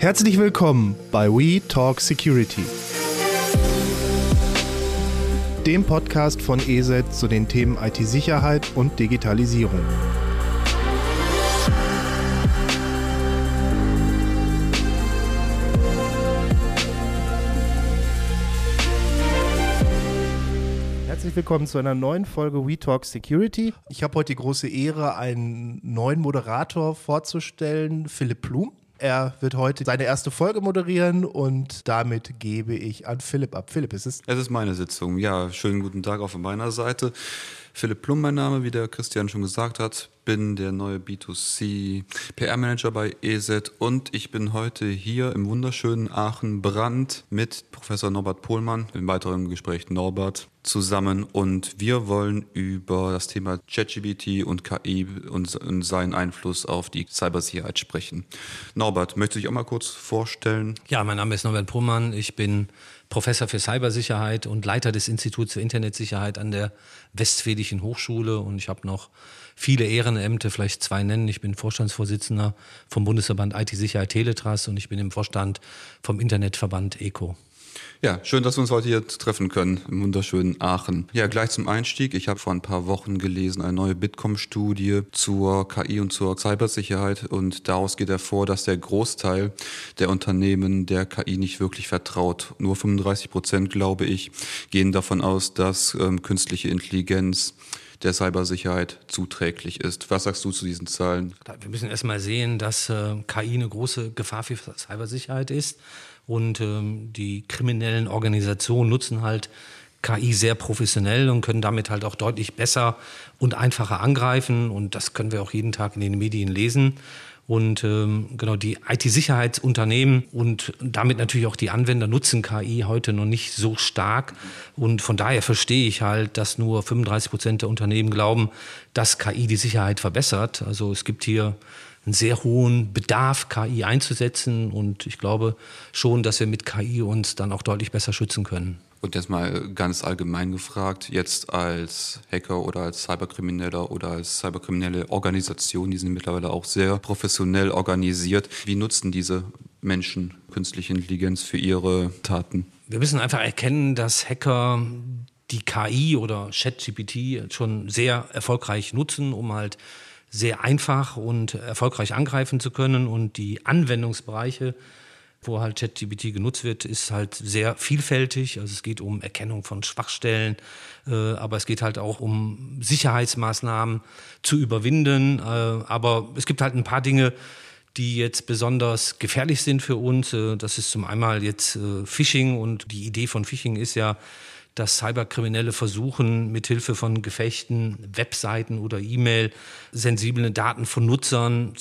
Herzlich willkommen bei We Talk Security, dem Podcast von ESET zu den Themen IT-Sicherheit und Digitalisierung. Herzlich willkommen zu einer neuen Folge We Talk Security. Ich habe heute die große Ehre, einen neuen Moderator vorzustellen, Philipp Blum. Er wird heute seine erste Folge moderieren und damit gebe ich an Philipp ab. Philipp, ist es? Es ist meine Sitzung. Ja, schönen guten Tag auch von meiner Seite. Philipp Plum, mein Name, wie der Christian schon gesagt hat. Bin der neue B2C PR-Manager bei EZ und ich bin heute hier im wunderschönen Aachen-Brand mit Professor Norbert Pohlmann, im weiteren Gespräch Norbert, zusammen und wir wollen über das Thema ChatGPT und KI und seinen Einfluss auf die Cybersicherheit sprechen. Norbert, möchtest du dich auch mal kurz vorstellen? Ja, mein Name ist Norbert Pohlmann. Ich bin Professor für Cybersicherheit und Leiter des Instituts für Internetsicherheit an der Westfälischen Hochschule und ich habe noch viele Ehrenämter, vielleicht zwei nennen. Ich bin Vorstandsvorsitzender vom Bundesverband IT-Sicherheit Teletrust und ich bin im Vorstand vom Internetverband ECO. Ja, schön, dass wir uns heute hier treffen können im wunderschönen Aachen. Ja, gleich zum Einstieg. Ich habe vor ein paar Wochen gelesen eine neue Bitkom-Studie zur KI und zur Cybersicherheit und daraus geht hervor, dass der Großteil der Unternehmen der KI nicht wirklich vertraut. Nur 35 Prozent, glaube ich, gehen davon aus, dass ähm, künstliche Intelligenz der Cybersicherheit zuträglich ist. Was sagst du zu diesen Zahlen? Wir müssen erstmal sehen, dass äh, KI eine große Gefahr für Cybersicherheit ist. Und ähm, die kriminellen Organisationen nutzen halt KI sehr professionell und können damit halt auch deutlich besser und einfacher angreifen. Und das können wir auch jeden Tag in den Medien lesen. Und ähm, genau die IT-Sicherheitsunternehmen und damit natürlich auch die Anwender nutzen KI heute noch nicht so stark. Und von daher verstehe ich halt, dass nur 35 Prozent der Unternehmen glauben, dass KI die Sicherheit verbessert. Also es gibt hier einen sehr hohen Bedarf, KI einzusetzen. Und ich glaube schon, dass wir mit KI uns dann auch deutlich besser schützen können. Und jetzt mal ganz allgemein gefragt, jetzt als Hacker oder als Cyberkrimineller oder als cyberkriminelle Organisation, die sind mittlerweile auch sehr professionell organisiert. Wie nutzen diese Menschen künstliche Intelligenz für ihre Taten? Wir müssen einfach erkennen, dass Hacker die KI oder ChatGPT schon sehr erfolgreich nutzen, um halt sehr einfach und erfolgreich angreifen zu können. Und die Anwendungsbereiche, wo halt ChatGPT genutzt wird, ist halt sehr vielfältig. Also es geht um Erkennung von Schwachstellen, äh, aber es geht halt auch um Sicherheitsmaßnahmen zu überwinden. Äh, aber es gibt halt ein paar Dinge, die jetzt besonders gefährlich sind für uns. Äh, das ist zum einen jetzt äh, Phishing und die Idee von Phishing ist ja, dass Cyberkriminelle versuchen, mithilfe von Gefechten, Webseiten oder E-Mail sensible Daten von Nutzern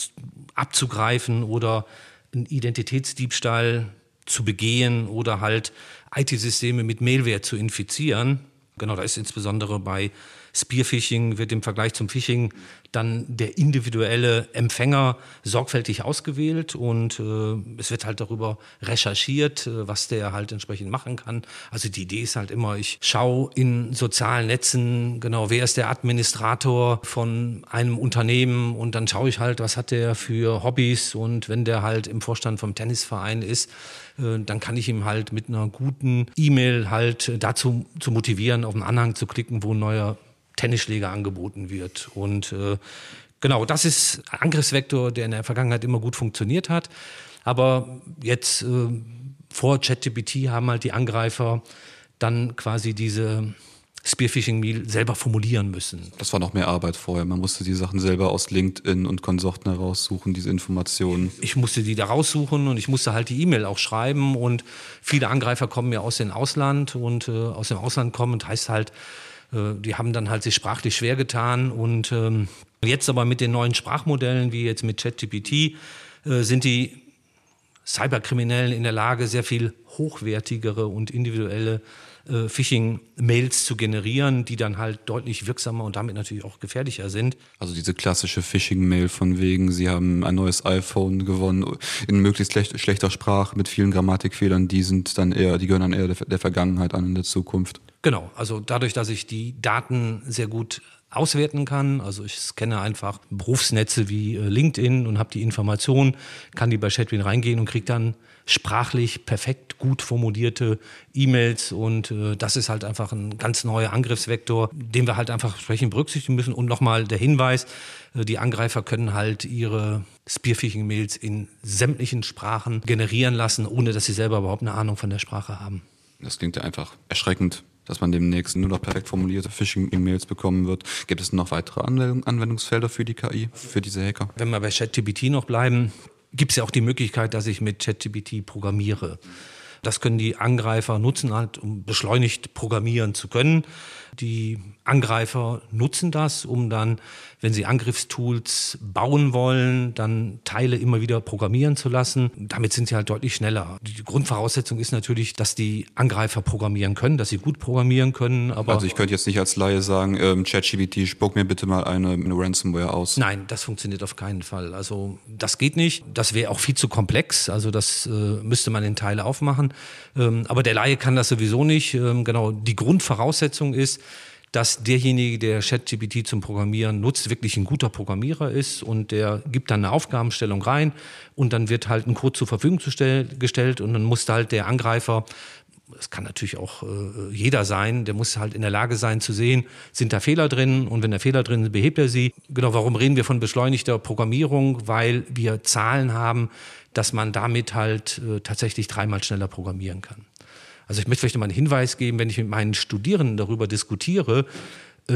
abzugreifen oder einen Identitätsdiebstahl zu begehen oder halt IT-Systeme mit Mailware zu infizieren. Genau, da ist insbesondere bei Spearphishing wird im Vergleich zum Phishing dann der individuelle Empfänger sorgfältig ausgewählt und äh, es wird halt darüber recherchiert, äh, was der halt entsprechend machen kann. Also die Idee ist halt immer, ich schaue in sozialen Netzen, genau, wer ist der Administrator von einem Unternehmen und dann schaue ich halt, was hat der für Hobbys und wenn der halt im Vorstand vom Tennisverein ist, äh, dann kann ich ihm halt mit einer guten E-Mail halt dazu zu motivieren, auf einen Anhang zu klicken, wo ein neuer Tennisschläger angeboten wird. Und äh, genau, das ist ein Angriffsvektor, der in der Vergangenheit immer gut funktioniert hat. Aber jetzt äh, vor ChatGPT haben halt die Angreifer dann quasi diese Spearphishing-Meal selber formulieren müssen. Das war noch mehr Arbeit vorher. Man musste die Sachen selber aus LinkedIn und Konsorten heraussuchen, diese Informationen. Ich musste die da raussuchen und ich musste halt die E-Mail auch schreiben. Und viele Angreifer kommen ja aus dem Ausland und äh, aus dem Ausland kommen heißt halt, die haben dann halt sich sprachlich schwer getan und ähm, jetzt aber mit den neuen Sprachmodellen, wie jetzt mit ChatGPT, äh, sind die Cyberkriminellen in der Lage, sehr viel hochwertigere und individuelle äh, Phishing-Mails zu generieren, die dann halt deutlich wirksamer und damit natürlich auch gefährlicher sind. Also diese klassische Phishing-Mail von wegen, Sie haben ein neues iPhone gewonnen in möglichst schlecht, schlechter Sprache mit vielen Grammatikfehlern, die sind dann eher, die gehören dann eher der, der Vergangenheit an in der Zukunft. Genau, also dadurch, dass ich die Daten sehr gut auswerten kann. Also ich scanne einfach Berufsnetze wie äh, LinkedIn und habe die Information, kann die bei Chatwin reingehen und kriege dann sprachlich perfekt gut formulierte E-Mails und äh, das ist halt einfach ein ganz neuer Angriffsvektor, den wir halt einfach entsprechend berücksichtigen müssen. Und nochmal der Hinweis, äh, die Angreifer können halt ihre Spearphishing-Mails in sämtlichen Sprachen generieren lassen, ohne dass sie selber überhaupt eine Ahnung von der Sprache haben. Das klingt ja einfach erschreckend dass man demnächst nur noch perfekt formulierte Phishing-E-Mails bekommen wird. Gibt es noch weitere Anwendungsfelder für die KI, für diese Hacker? Wenn wir bei ChatGPT noch bleiben, gibt es ja auch die Möglichkeit, dass ich mit ChatGPT programmiere. Das können die Angreifer nutzen, halt, um beschleunigt programmieren zu können. Die Angreifer nutzen das, um dann, wenn sie Angriffstools bauen wollen, dann Teile immer wieder programmieren zu lassen. Damit sind sie halt deutlich schneller. Die Grundvoraussetzung ist natürlich, dass die Angreifer programmieren können, dass sie gut programmieren können. Aber also ich könnte jetzt nicht als Laie sagen, ähm, ChatGPT, spuck mir bitte mal eine, eine Ransomware aus. Nein, das funktioniert auf keinen Fall. Also das geht nicht. Das wäre auch viel zu komplex. Also das äh, müsste man in Teile aufmachen. Ähm, aber der Laie kann das sowieso nicht. Ähm, genau, die Grundvoraussetzung ist, dass derjenige, der ChatGPT zum Programmieren nutzt, wirklich ein guter Programmierer ist und der gibt dann eine Aufgabenstellung rein und dann wird halt ein Code zur Verfügung gestellt und dann muss halt der Angreifer das kann natürlich auch äh, jeder sein, der muss halt in der Lage sein zu sehen, sind da Fehler drin und wenn da Fehler drin sind, behebt er sie. Genau, warum reden wir von beschleunigter Programmierung? Weil wir Zahlen haben, dass man damit halt äh, tatsächlich dreimal schneller programmieren kann. Also ich möchte vielleicht mal einen Hinweis geben, wenn ich mit meinen Studierenden darüber diskutiere,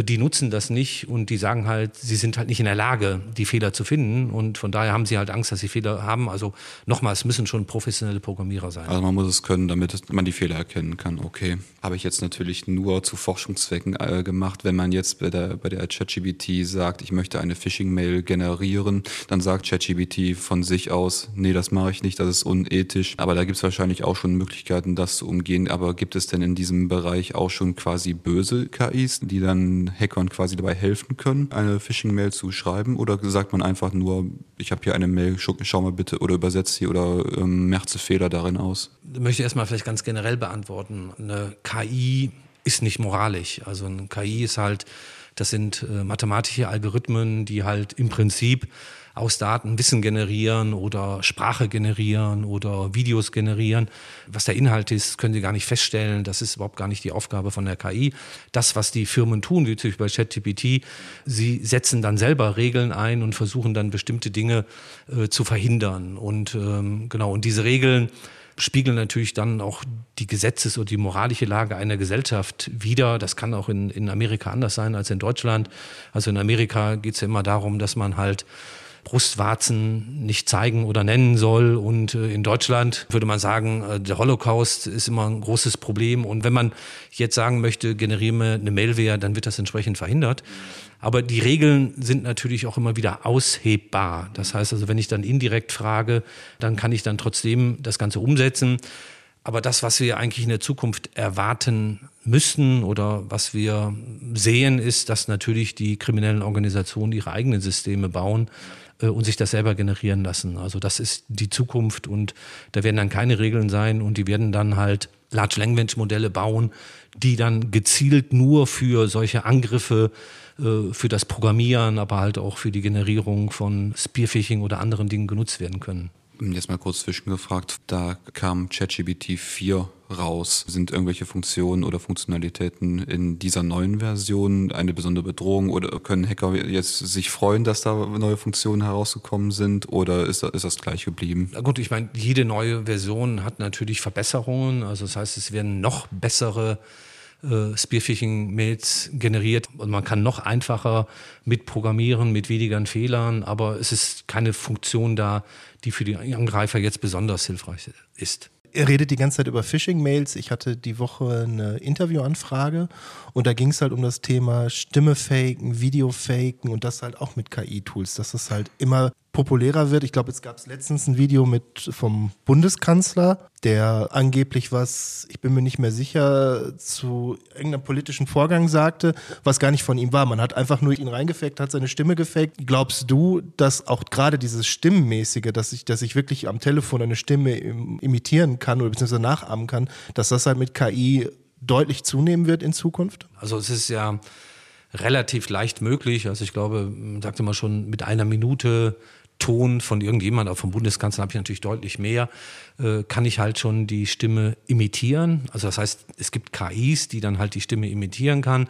die nutzen das nicht und die sagen halt, sie sind halt nicht in der Lage, die Fehler zu finden und von daher haben sie halt Angst, dass sie Fehler haben. Also nochmal, es müssen schon professionelle Programmierer sein. Also man muss es können, damit man die Fehler erkennen kann. Okay. Habe ich jetzt natürlich nur zu Forschungszwecken äh, gemacht. Wenn man jetzt bei der, bei der ChatGBT sagt, ich möchte eine Phishing-Mail generieren, dann sagt ChatGBT von sich aus, nee, das mache ich nicht, das ist unethisch. Aber da gibt es wahrscheinlich auch schon Möglichkeiten, das zu umgehen. Aber gibt es denn in diesem Bereich auch schon quasi böse KIs, die dann Hackern quasi dabei helfen können, eine Phishing-Mail zu schreiben? Oder sagt man einfach nur, ich habe hier eine Mail, schau, mal bitte oder übersetzt sie oder ähm, merze Fehler darin aus? Ich möchte erstmal vielleicht ganz generell beantworten. Eine KI ist nicht moralisch. Also eine KI ist halt, das sind äh, mathematische Algorithmen, die halt im Prinzip aus Daten Wissen generieren oder Sprache generieren oder Videos generieren. Was der Inhalt ist, können Sie gar nicht feststellen. Das ist überhaupt gar nicht die Aufgabe von der KI. Das, was die Firmen tun, wie zum Beispiel bei ChatGPT, sie setzen dann selber Regeln ein und versuchen dann bestimmte Dinge äh, zu verhindern. Und ähm, genau, und diese Regeln spiegeln natürlich dann auch die Gesetzes- und die moralische Lage einer Gesellschaft wider. Das kann auch in, in Amerika anders sein als in Deutschland. Also in Amerika geht es ja immer darum, dass man halt Brustwarzen nicht zeigen oder nennen soll. Und äh, in Deutschland würde man sagen, äh, der Holocaust ist immer ein großes Problem. Und wenn man jetzt sagen möchte, generiere mir eine Malware, dann wird das entsprechend verhindert. Aber die Regeln sind natürlich auch immer wieder aushebbar. Das heißt also, wenn ich dann indirekt frage, dann kann ich dann trotzdem das Ganze umsetzen. Aber das, was wir eigentlich in der Zukunft erwarten müssten oder was wir sehen, ist, dass natürlich die kriminellen Organisationen ihre eigenen Systeme bauen äh, und sich das selber generieren lassen. Also das ist die Zukunft und da werden dann keine Regeln sein und die werden dann halt Large Language Modelle bauen, die dann gezielt nur für solche Angriffe äh, für das Programmieren, aber halt auch für die Generierung von Spearphishing oder anderen Dingen genutzt werden können. Jetzt mal kurz zwischengefragt, da kam ChatGPT 4 raus. Sind irgendwelche Funktionen oder Funktionalitäten in dieser neuen Version eine besondere Bedrohung oder können Hacker jetzt sich freuen, dass da neue Funktionen herausgekommen sind oder ist, ist das gleich geblieben? Na gut, ich meine, jede neue Version hat natürlich Verbesserungen. Also das heißt, es werden noch bessere äh, Spearphishing-Mails generiert und man kann noch einfacher mitprogrammieren mit weniger Fehlern, aber es ist keine Funktion da, die für die Angreifer jetzt besonders hilfreich ist er redet die ganze Zeit über Phishing-Mails. Ich hatte die Woche eine Interviewanfrage und da ging es halt um das Thema Stimme faken, Video faken und das halt auch mit KI-Tools, dass es halt immer populärer wird. Ich glaube, es gab letztens ein Video mit vom Bundeskanzler, der angeblich was, ich bin mir nicht mehr sicher, zu irgendeinem politischen Vorgang sagte, was gar nicht von ihm war. Man hat einfach nur ihn reingefaked, hat seine Stimme gefaked. Glaubst du, dass auch gerade dieses Stimmenmäßige, dass ich, dass ich wirklich am Telefon eine Stimme imitieren kann oder beziehungsweise nachahmen kann, dass das halt mit KI deutlich zunehmen wird in Zukunft? Also es ist ja relativ leicht möglich. Also ich glaube, sagte mal schon mit einer Minute Ton von irgendjemand, auch vom Bundeskanzler habe ich natürlich deutlich mehr, äh, kann ich halt schon die Stimme imitieren. Also das heißt, es gibt KIs, die dann halt die Stimme imitieren kann.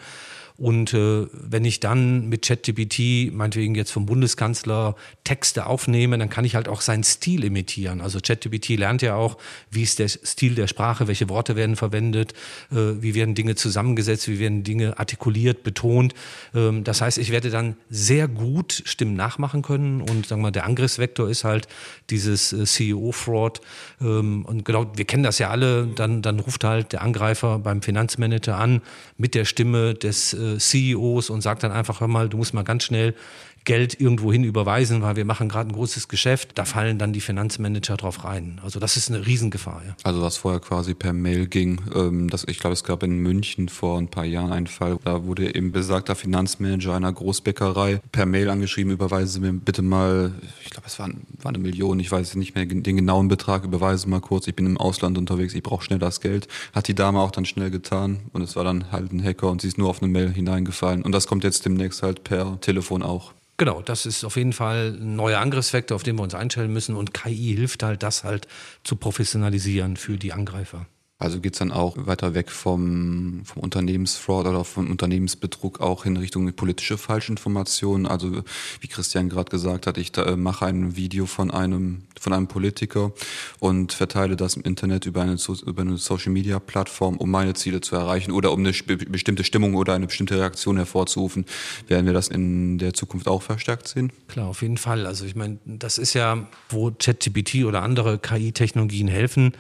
Und äh, wenn ich dann mit ChatGPT, meinetwegen jetzt vom Bundeskanzler, Texte aufnehme, dann kann ich halt auch seinen Stil imitieren. Also ChatGPT lernt ja auch, wie ist der Stil der Sprache, welche Worte werden verwendet, äh, wie werden Dinge zusammengesetzt, wie werden Dinge artikuliert, betont. Ähm, das heißt, ich werde dann sehr gut Stimmen nachmachen können. Und sagen wir mal, der Angriffsvektor ist halt dieses äh, CEO-Fraud. Ähm, und genau, wir kennen das ja alle. Dann, dann ruft halt der Angreifer beim Finanzmanager an mit der Stimme des äh, CEOs und sagt dann einfach, hör mal, du musst mal ganz schnell Geld irgendwohin überweisen, weil wir machen gerade ein großes Geschäft. Da fallen dann die Finanzmanager drauf rein. Also das ist eine Riesengefahr. Ja. Also was vorher quasi per Mail ging. Ähm, das, ich glaube, es gab in München vor ein paar Jahren einen Fall. Da wurde eben besagter Finanzmanager einer Großbäckerei per Mail angeschrieben, überweisen Sie mir bitte mal, ich glaube, es war, war eine Million, ich weiß nicht mehr den genauen Betrag, überweisen mal kurz, ich bin im Ausland unterwegs, ich brauche schnell das Geld. Hat die Dame auch dann schnell getan und es war dann halt ein Hacker und sie ist nur auf eine Mail hineingefallen. Und das kommt jetzt demnächst halt per Telefon auch. Genau, das ist auf jeden Fall ein neuer Angriffsvektor, auf den wir uns einstellen müssen. Und KI hilft halt, das halt zu professionalisieren für die Angreifer. Also geht es dann auch weiter weg vom, vom Unternehmensfraud oder vom Unternehmensbetrug auch in Richtung politische Falschinformationen. Also wie Christian gerade gesagt hat, ich da, äh, mache ein Video von einem, von einem Politiker und verteile das im Internet über eine, über eine Social-Media-Plattform, um meine Ziele zu erreichen oder um eine bestimmte Stimmung oder eine bestimmte Reaktion hervorzurufen. Werden wir das in der Zukunft auch verstärkt sehen? Klar, auf jeden Fall. Also ich meine, das ist ja, wo ChatGPT oder andere KI-Technologien helfen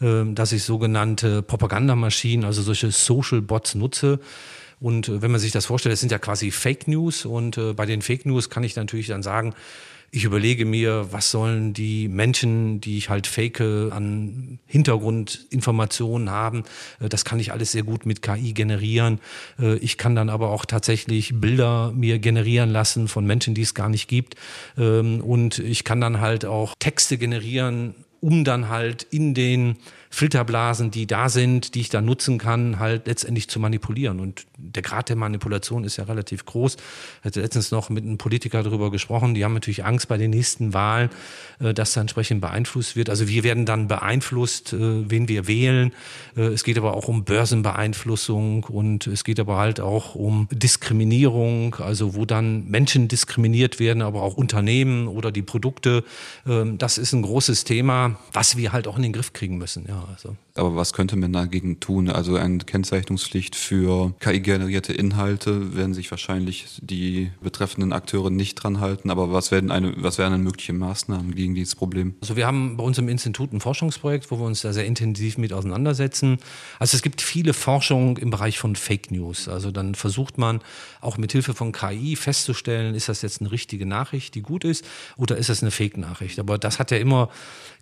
dass ich sogenannte Propagandamaschinen, also solche Social Bots nutze. Und äh, wenn man sich das vorstellt, das sind ja quasi Fake News. Und äh, bei den Fake News kann ich natürlich dann sagen, ich überlege mir, was sollen die Menschen, die ich halt fake, an Hintergrundinformationen haben. Äh, das kann ich alles sehr gut mit KI generieren. Ich kann dann aber auch tatsächlich Bilder mir generieren lassen von Menschen, die es gar nicht gibt. Ähm, und ich kann dann halt auch Texte generieren um dann halt in den Filterblasen, die da sind, die ich dann nutzen kann, halt letztendlich zu manipulieren. Und der Grad der Manipulation ist ja relativ groß. Ich hatte letztens noch mit einem Politiker darüber gesprochen. Die haben natürlich Angst bei den nächsten Wahlen, äh, dass da entsprechend beeinflusst wird. Also wir werden dann beeinflusst, äh, wen wir wählen. Äh, es geht aber auch um Börsenbeeinflussung und es geht aber halt auch um Diskriminierung, also wo dann Menschen diskriminiert werden, aber auch Unternehmen oder die Produkte. Ähm, das ist ein großes Thema, was wir halt auch in den Griff kriegen müssen. Ja also. Aber was könnte man dagegen tun? Also eine Kennzeichnungspflicht für KI-generierte Inhalte werden sich wahrscheinlich die betreffenden Akteure nicht dran halten. Aber was, werden eine, was wären denn mögliche Maßnahmen gegen dieses Problem? Also wir haben bei uns im Institut ein Forschungsprojekt, wo wir uns da sehr intensiv mit auseinandersetzen. Also es gibt viele Forschungen im Bereich von Fake News. Also dann versucht man auch mit Hilfe von KI festzustellen, ist das jetzt eine richtige Nachricht, die gut ist, oder ist das eine Fake-Nachricht? Aber das hat ja immer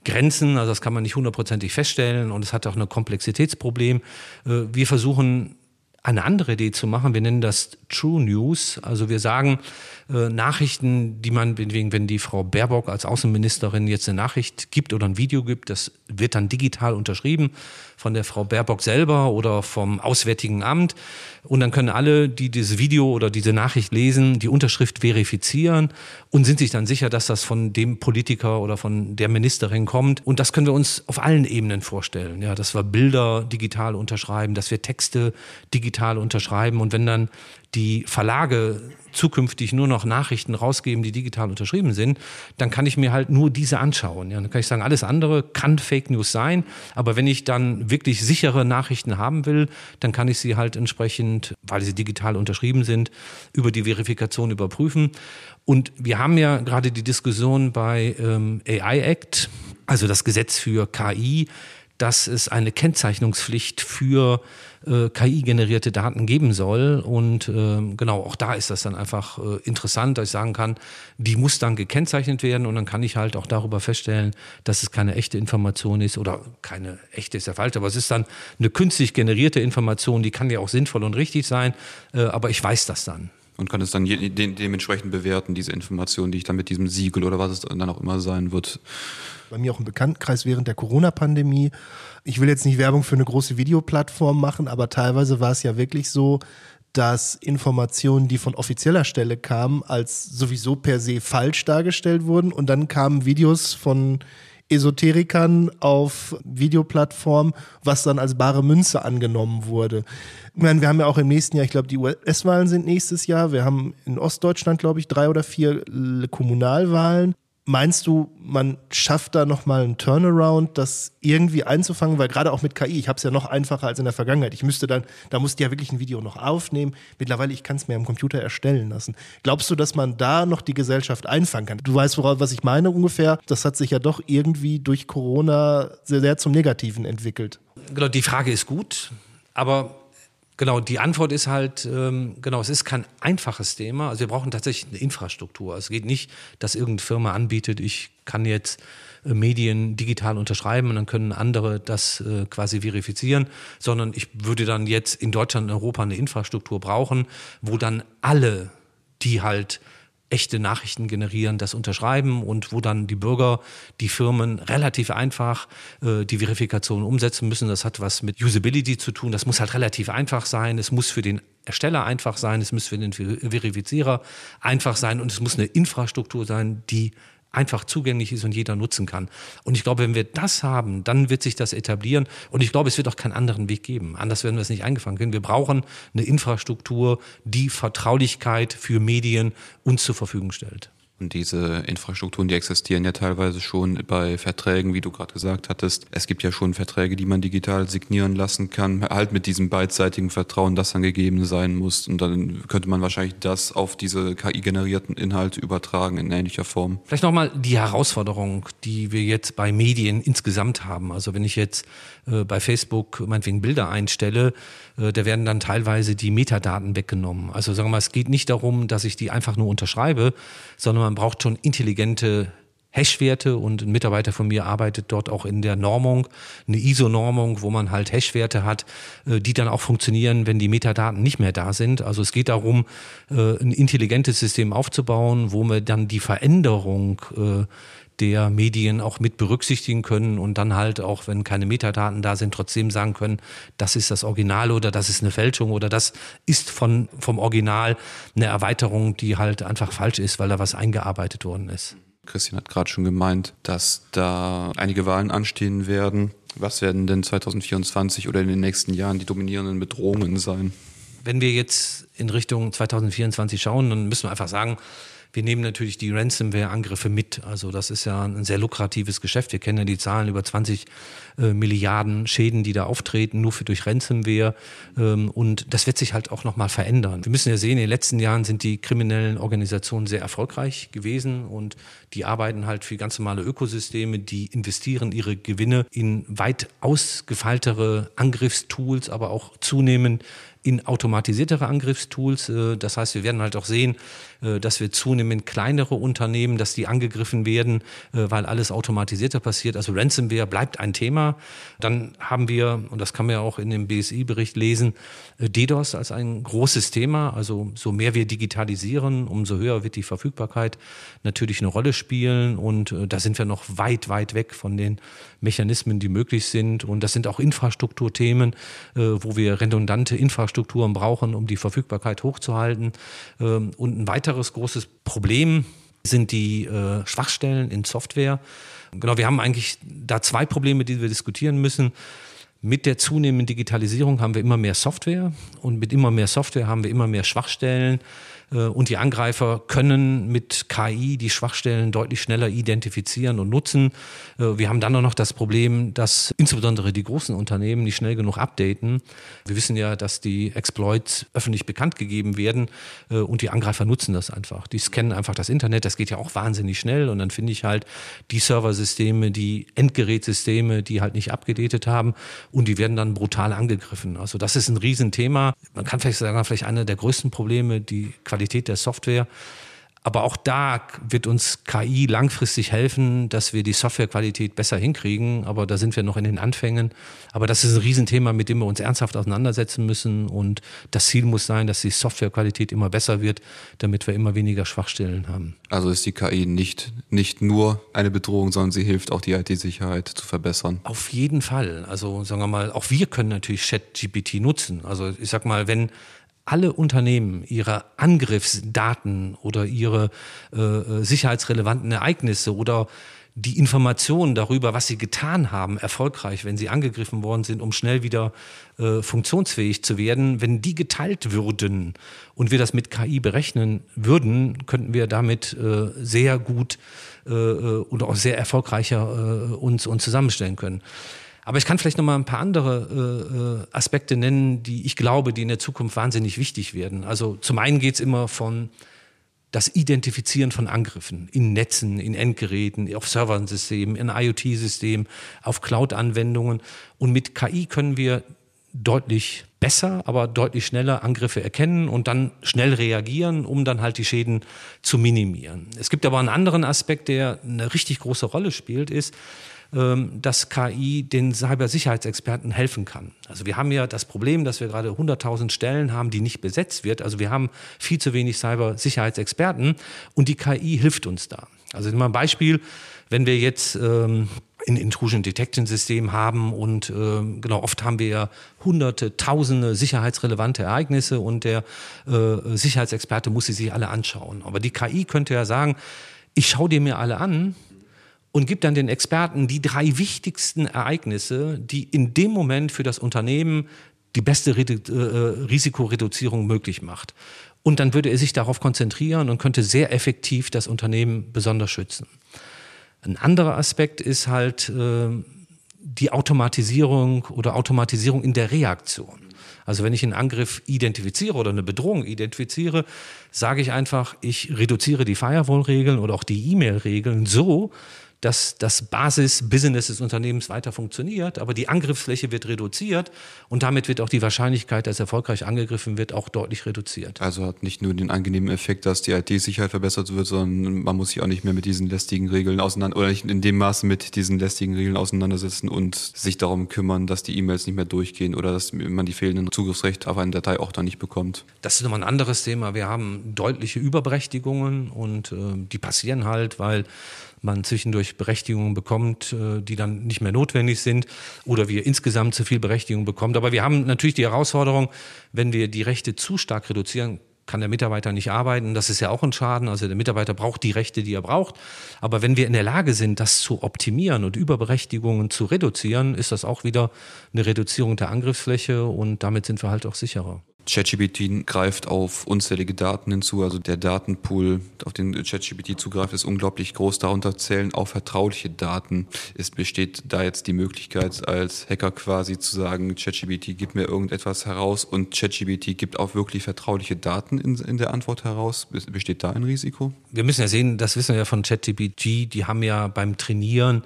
Grenzen, also das kann man nicht hundertprozentig feststellen und es hat auch ein Komplexitätsproblem. Äh, wir versuchen eine andere Idee zu machen. Wir nennen das True News. Also wir sagen, äh, Nachrichten, die man, wenn die Frau Baerbock als Außenministerin jetzt eine Nachricht gibt oder ein Video gibt, das wird dann digital unterschrieben von der Frau Baerbock selber oder vom Auswärtigen Amt. Und dann können alle, die dieses Video oder diese Nachricht lesen, die Unterschrift verifizieren und sind sich dann sicher, dass das von dem Politiker oder von der Ministerin kommt. Und das können wir uns auf allen Ebenen vorstellen. Ja, dass wir Bilder digital unterschreiben, dass wir Texte digital unterschreiben. Und wenn dann die Verlage zukünftig nur noch Nachrichten rausgeben, die digital unterschrieben sind, dann kann ich mir halt nur diese anschauen. Ja, dann kann ich sagen, alles andere kann Fake News sein, aber wenn ich dann wirklich sichere Nachrichten haben will, dann kann ich sie halt entsprechend, weil sie digital unterschrieben sind, über die Verifikation überprüfen. Und wir haben ja gerade die Diskussion bei ähm, AI Act, also das Gesetz für KI, dass es eine Kennzeichnungspflicht für äh, KI-generierte Daten geben soll. Und äh, genau, auch da ist das dann einfach äh, interessant, dass ich sagen kann, die muss dann gekennzeichnet werden. Und dann kann ich halt auch darüber feststellen, dass es keine echte Information ist oder keine echte ist ja falsch, aber es ist dann eine künstlich generierte Information, die kann ja auch sinnvoll und richtig sein, äh, aber ich weiß das dann und kann es dann je, de dementsprechend bewerten, diese Information, die ich dann mit diesem Siegel oder was es dann auch immer sein wird. Bei mir auch im Bekanntenkreis während der Corona-Pandemie. Ich will jetzt nicht Werbung für eine große Videoplattform machen, aber teilweise war es ja wirklich so, dass Informationen, die von offizieller Stelle kamen, als sowieso per se falsch dargestellt wurden. Und dann kamen Videos von Esoterikern auf Videoplattformen, was dann als bare Münze angenommen wurde. Ich meine, wir haben ja auch im nächsten Jahr, ich glaube, die US-Wahlen sind nächstes Jahr. Wir haben in Ostdeutschland, glaube ich, drei oder vier Kommunalwahlen. Meinst du, man schafft da nochmal einen Turnaround, das irgendwie einzufangen? Weil gerade auch mit KI, ich habe es ja noch einfacher als in der Vergangenheit. Ich müsste dann, da musste ja wirklich ein Video noch aufnehmen. Mittlerweile, ich kann es mir am Computer erstellen lassen. Glaubst du, dass man da noch die Gesellschaft einfangen kann? Du weißt, woraus, was ich meine ungefähr. Das hat sich ja doch irgendwie durch Corona sehr, sehr zum Negativen entwickelt. Genau, die Frage ist gut, aber Genau, die Antwort ist halt, ähm, genau, es ist kein einfaches Thema. Also wir brauchen tatsächlich eine Infrastruktur. Also es geht nicht, dass irgendeine Firma anbietet, ich kann jetzt äh, Medien digital unterschreiben und dann können andere das äh, quasi verifizieren, sondern ich würde dann jetzt in Deutschland und Europa eine Infrastruktur brauchen, wo dann alle, die halt echte Nachrichten generieren, das unterschreiben und wo dann die Bürger, die Firmen relativ einfach äh, die Verifikation umsetzen müssen. Das hat was mit Usability zu tun. Das muss halt relativ einfach sein. Es muss für den Ersteller einfach sein. Es muss für den Verifizierer einfach sein und es muss eine Infrastruktur sein, die einfach zugänglich ist und jeder nutzen kann. Und ich glaube, wenn wir das haben, dann wird sich das etablieren. Und ich glaube, es wird auch keinen anderen Weg geben. Anders werden wir es nicht eingefangen können. Wir brauchen eine Infrastruktur, die Vertraulichkeit für Medien uns zur Verfügung stellt. Und diese Infrastrukturen, die existieren ja teilweise schon bei Verträgen, wie du gerade gesagt hattest. Es gibt ja schon Verträge, die man digital signieren lassen kann, halt mit diesem beidseitigen Vertrauen, das dann gegeben sein muss. Und dann könnte man wahrscheinlich das auf diese KI-generierten Inhalte übertragen in ähnlicher Form. Vielleicht nochmal die Herausforderung, die wir jetzt bei Medien insgesamt haben. Also wenn ich jetzt äh, bei Facebook meinetwegen Bilder einstelle, da werden dann teilweise die Metadaten weggenommen. Also sagen wir mal, es geht nicht darum, dass ich die einfach nur unterschreibe, sondern man braucht schon intelligente Hashwerte und ein Mitarbeiter von mir arbeitet dort auch in der Normung, eine ISO-Normung, wo man halt Hashwerte hat, äh, die dann auch funktionieren, wenn die Metadaten nicht mehr da sind. Also es geht darum, äh, ein intelligentes System aufzubauen, wo wir dann die Veränderung äh, der Medien auch mit berücksichtigen können und dann halt auch, wenn keine Metadaten da sind, trotzdem sagen können, das ist das Original oder das ist eine Fälschung oder das ist von, vom Original eine Erweiterung, die halt einfach falsch ist, weil da was eingearbeitet worden ist. Christian hat gerade schon gemeint, dass da einige Wahlen anstehen werden. Was werden denn 2024 oder in den nächsten Jahren die dominierenden Bedrohungen sein? Wenn wir jetzt in Richtung 2024 schauen, dann müssen wir einfach sagen, wir nehmen natürlich die Ransomware-Angriffe mit. Also das ist ja ein sehr lukratives Geschäft. Wir kennen ja die Zahlen über 20 äh, Milliarden Schäden, die da auftreten, nur für durch Ransomware. Ähm, und das wird sich halt auch nochmal verändern. Wir müssen ja sehen, in den letzten Jahren sind die kriminellen Organisationen sehr erfolgreich gewesen und die arbeiten halt für ganz normale Ökosysteme, die investieren ihre Gewinne in weit ausgefeiltere Angriffstools, aber auch zunehmend in automatisiertere Angriffstools. Äh, das heißt, wir werden halt auch sehen, äh, dass wir zunehmend kleinere Unternehmen, dass die angegriffen werden, äh, weil alles automatisierter passiert. Also Ransomware bleibt ein Thema. Dann haben wir, und das kann man ja auch in dem BSI-Bericht lesen, DDoS als ein großes Thema. Also so mehr wir digitalisieren, umso höher wird die Verfügbarkeit natürlich eine Rolle spielen. Und da sind wir noch weit, weit weg von den Mechanismen, die möglich sind. Und das sind auch Infrastrukturthemen, wo wir redundante Infrastruktur Infrastrukturen brauchen, um die Verfügbarkeit hochzuhalten. Ähm, und ein weiteres großes Problem sind die äh, Schwachstellen in Software. Genau, wir haben eigentlich da zwei Probleme, die wir diskutieren müssen. Mit der zunehmenden Digitalisierung haben wir immer mehr Software und mit immer mehr Software haben wir immer mehr Schwachstellen. Äh, und die Angreifer können mit KI die Schwachstellen deutlich schneller identifizieren und nutzen. Äh, wir haben dann auch noch das Problem, dass insbesondere die großen Unternehmen nicht schnell genug updaten. Wir wissen ja, dass die Exploits öffentlich bekannt gegeben werden äh, und die Angreifer nutzen das einfach. Die scannen einfach das Internet, das geht ja auch wahnsinnig schnell und dann finde ich halt die Serversysteme, die Endgerätsysteme, die halt nicht abgedatet haben und die werden dann brutal angegriffen. Also das ist ein Riesenthema. Man kann vielleicht sagen, vielleicht einer der größten Probleme, die Qualität Qualität der Software. Aber auch da wird uns KI langfristig helfen, dass wir die Softwarequalität besser hinkriegen. Aber da sind wir noch in den Anfängen. Aber das ist ein Riesenthema, mit dem wir uns ernsthaft auseinandersetzen müssen. Und das Ziel muss sein, dass die Softwarequalität immer besser wird, damit wir immer weniger Schwachstellen haben. Also ist die KI nicht, nicht nur eine Bedrohung, sondern sie hilft auch die IT-Sicherheit zu verbessern. Auf jeden Fall. Also sagen wir mal, auch wir können natürlich ChatGPT nutzen. Also ich sag mal, wenn alle Unternehmen ihre Angriffsdaten oder ihre äh, äh sicherheitsrelevanten Ereignisse oder die Informationen darüber, was sie getan haben, erfolgreich, wenn sie angegriffen worden sind, um schnell wieder äh, funktionsfähig zu werden, wenn die geteilt würden und wir das mit KI berechnen würden, könnten wir damit äh, sehr gut äh, äh und auch sehr erfolgreicher äh, uns, uns zusammenstellen können. Aber ich kann vielleicht noch mal ein paar andere äh, Aspekte nennen, die ich glaube, die in der Zukunft wahnsinnig wichtig werden. Also zum einen geht es immer von das Identifizieren von Angriffen in Netzen, in Endgeräten, auf Serversystemen, in IoT-Systemen, auf Cloud-Anwendungen. Und mit KI können wir deutlich besser, aber deutlich schneller Angriffe erkennen und dann schnell reagieren, um dann halt die Schäden zu minimieren. Es gibt aber einen anderen Aspekt, der eine richtig große Rolle spielt, ist, dass KI den Cybersicherheitsexperten helfen kann. Also wir haben ja das Problem, dass wir gerade 100.000 Stellen haben, die nicht besetzt wird. Also wir haben viel zu wenig Cybersicherheitsexperten und die KI hilft uns da. Also mal ein Beispiel, wenn wir jetzt ähm, ein Intrusion Detection System haben und äh, genau oft haben wir ja hunderte, tausende sicherheitsrelevante Ereignisse und der äh, Sicherheitsexperte muss sie sich alle anschauen. Aber die KI könnte ja sagen, ich schaue dir mir alle an und gibt dann den Experten die drei wichtigsten Ereignisse, die in dem Moment für das Unternehmen die beste äh, Risikoreduzierung möglich macht. Und dann würde er sich darauf konzentrieren und könnte sehr effektiv das Unternehmen besonders schützen. Ein anderer Aspekt ist halt äh, die Automatisierung oder Automatisierung in der Reaktion. Also wenn ich einen Angriff identifiziere oder eine Bedrohung identifiziere, sage ich einfach, ich reduziere die Firewall-Regeln oder auch die E-Mail-Regeln so, dass das Basis-Business des Unternehmens weiter funktioniert, aber die Angriffsfläche wird reduziert und damit wird auch die Wahrscheinlichkeit, dass erfolgreich angegriffen wird, auch deutlich reduziert. Also hat nicht nur den angenehmen Effekt, dass die IT-Sicherheit verbessert wird, sondern man muss sich auch nicht mehr mit diesen lästigen Regeln auseinander oder nicht in dem Maße mit diesen lästigen Regeln auseinandersetzen und sich darum kümmern, dass die E-Mails nicht mehr durchgehen oder dass man die fehlenden Zugriffsrechte auf eine Datei auch dann nicht bekommt. Das ist nochmal ein anderes Thema. Wir haben deutliche Überberechtigungen und äh, die passieren halt, weil man zwischendurch Berechtigungen bekommt, äh, die dann nicht mehr notwendig sind oder wir insgesamt zu viel Berechtigung bekommt. Aber wir haben natürlich die Herausforderung, wenn wir die Rechte zu stark reduzieren, kann der Mitarbeiter nicht arbeiten. Das ist ja auch ein Schaden. Also der Mitarbeiter braucht die Rechte, die er braucht. Aber wenn wir in der Lage sind, das zu optimieren und Überberechtigungen zu reduzieren, ist das auch wieder eine Reduzierung der Angriffsfläche und damit sind wir halt auch sicherer. ChatGPT greift auf unzählige Daten hinzu, also der Datenpool, auf den ChatGPT zugreift, ist unglaublich groß. Darunter zählen auch vertrauliche Daten. Es besteht da jetzt die Möglichkeit, als Hacker quasi zu sagen, ChatGPT gibt mir irgendetwas heraus und ChatGPT gibt auch wirklich vertrauliche Daten in, in der Antwort heraus. Besteht da ein Risiko? Wir müssen ja sehen, das wissen wir ja von ChatGPT, die haben ja beim Trainieren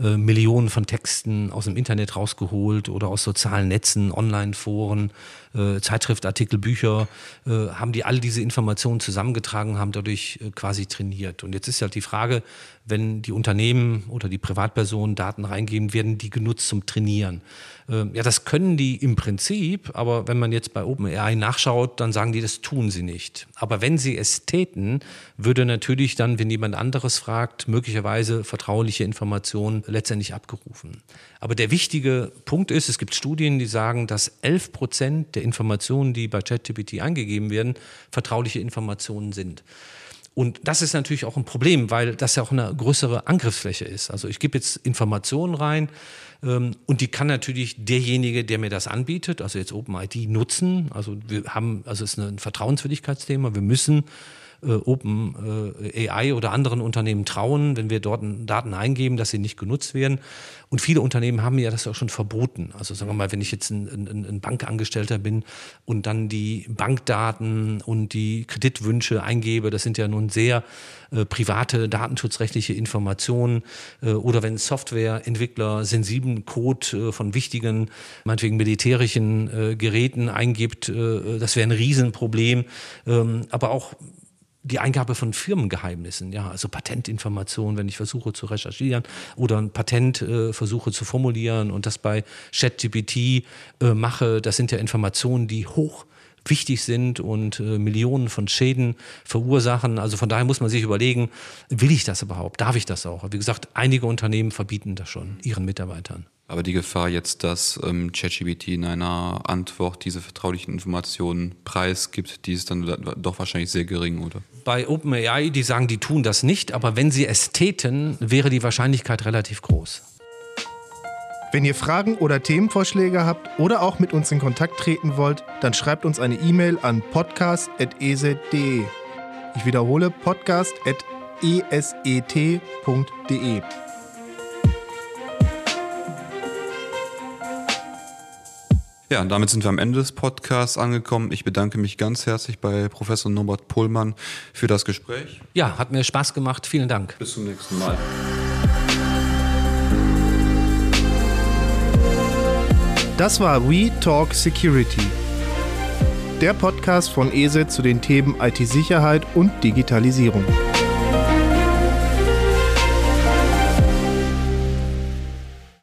äh, Millionen von Texten aus dem Internet rausgeholt oder aus sozialen Netzen, Online-Foren, äh, Zeitschriftartikel, Bücher, äh, haben die all diese Informationen zusammengetragen, haben dadurch äh, quasi trainiert. Und jetzt ist halt die Frage, wenn die Unternehmen oder die Privatpersonen Daten reingeben, werden die genutzt zum Trainieren. Ähm, ja, das können die im Prinzip, aber wenn man jetzt bei OpenAI nachschaut, dann sagen die, das tun sie nicht. Aber wenn sie es täten, würde natürlich dann, wenn jemand anderes fragt, möglicherweise vertrauliche Informationen letztendlich abgerufen. Aber der wichtige Punkt ist, es gibt Studien, die sagen, dass 11 Prozent der Informationen, die bei ChatGPT eingegeben werden, vertrauliche Informationen sind. Und das ist natürlich auch ein Problem, weil das ja auch eine größere Angriffsfläche ist. Also ich gebe jetzt Informationen rein ähm, und die kann natürlich derjenige, der mir das anbietet, also jetzt OpenID, nutzen. Also wir haben, also es ist ein Vertrauenswürdigkeitsthema. Wir müssen äh, Open äh, AI oder anderen Unternehmen trauen, wenn wir dort Daten eingeben, dass sie nicht genutzt werden. Und viele Unternehmen haben ja das auch schon verboten. Also sagen wir mal, wenn ich jetzt ein, ein, ein Bankangestellter bin und dann die Bankdaten und die Kreditwünsche eingebe, das sind ja nun sehr äh, private datenschutzrechtliche Informationen äh, oder wenn Softwareentwickler sensiblen Code äh, von wichtigen, meinetwegen militärischen äh, Geräten eingibt, das wäre ein Riesenproblem. Ähm, aber auch die Eingabe von Firmengeheimnissen, ja, also Patentinformationen, wenn ich versuche zu recherchieren oder ein Patent äh, versuche zu formulieren und das bei ChatGPT äh, mache, das sind ja Informationen, die hoch wichtig sind und äh, Millionen von Schäden verursachen. Also von daher muss man sich überlegen, will ich das überhaupt? Darf ich das auch? Wie gesagt, einige Unternehmen verbieten das schon ihren Mitarbeitern. Aber die Gefahr jetzt, dass ähm, ChatGPT in einer Antwort diese vertraulichen Informationen preisgibt, die ist dann doch wahrscheinlich sehr gering, oder? Bei OpenAI, die sagen, die tun das nicht, aber wenn sie es täten, wäre die Wahrscheinlichkeit relativ groß. Wenn ihr Fragen oder Themenvorschläge habt oder auch mit uns in Kontakt treten wollt, dann schreibt uns eine E-Mail an podcast.eset.de. Ich wiederhole podcast.eset.de. Ja, und damit sind wir am Ende des Podcasts angekommen. Ich bedanke mich ganz herzlich bei Professor Norbert Pohlmann für das Gespräch. Ja, hat mir Spaß gemacht. Vielen Dank. Bis zum nächsten Mal. Das war We Talk Security, der Podcast von ESET zu den Themen IT-Sicherheit und Digitalisierung.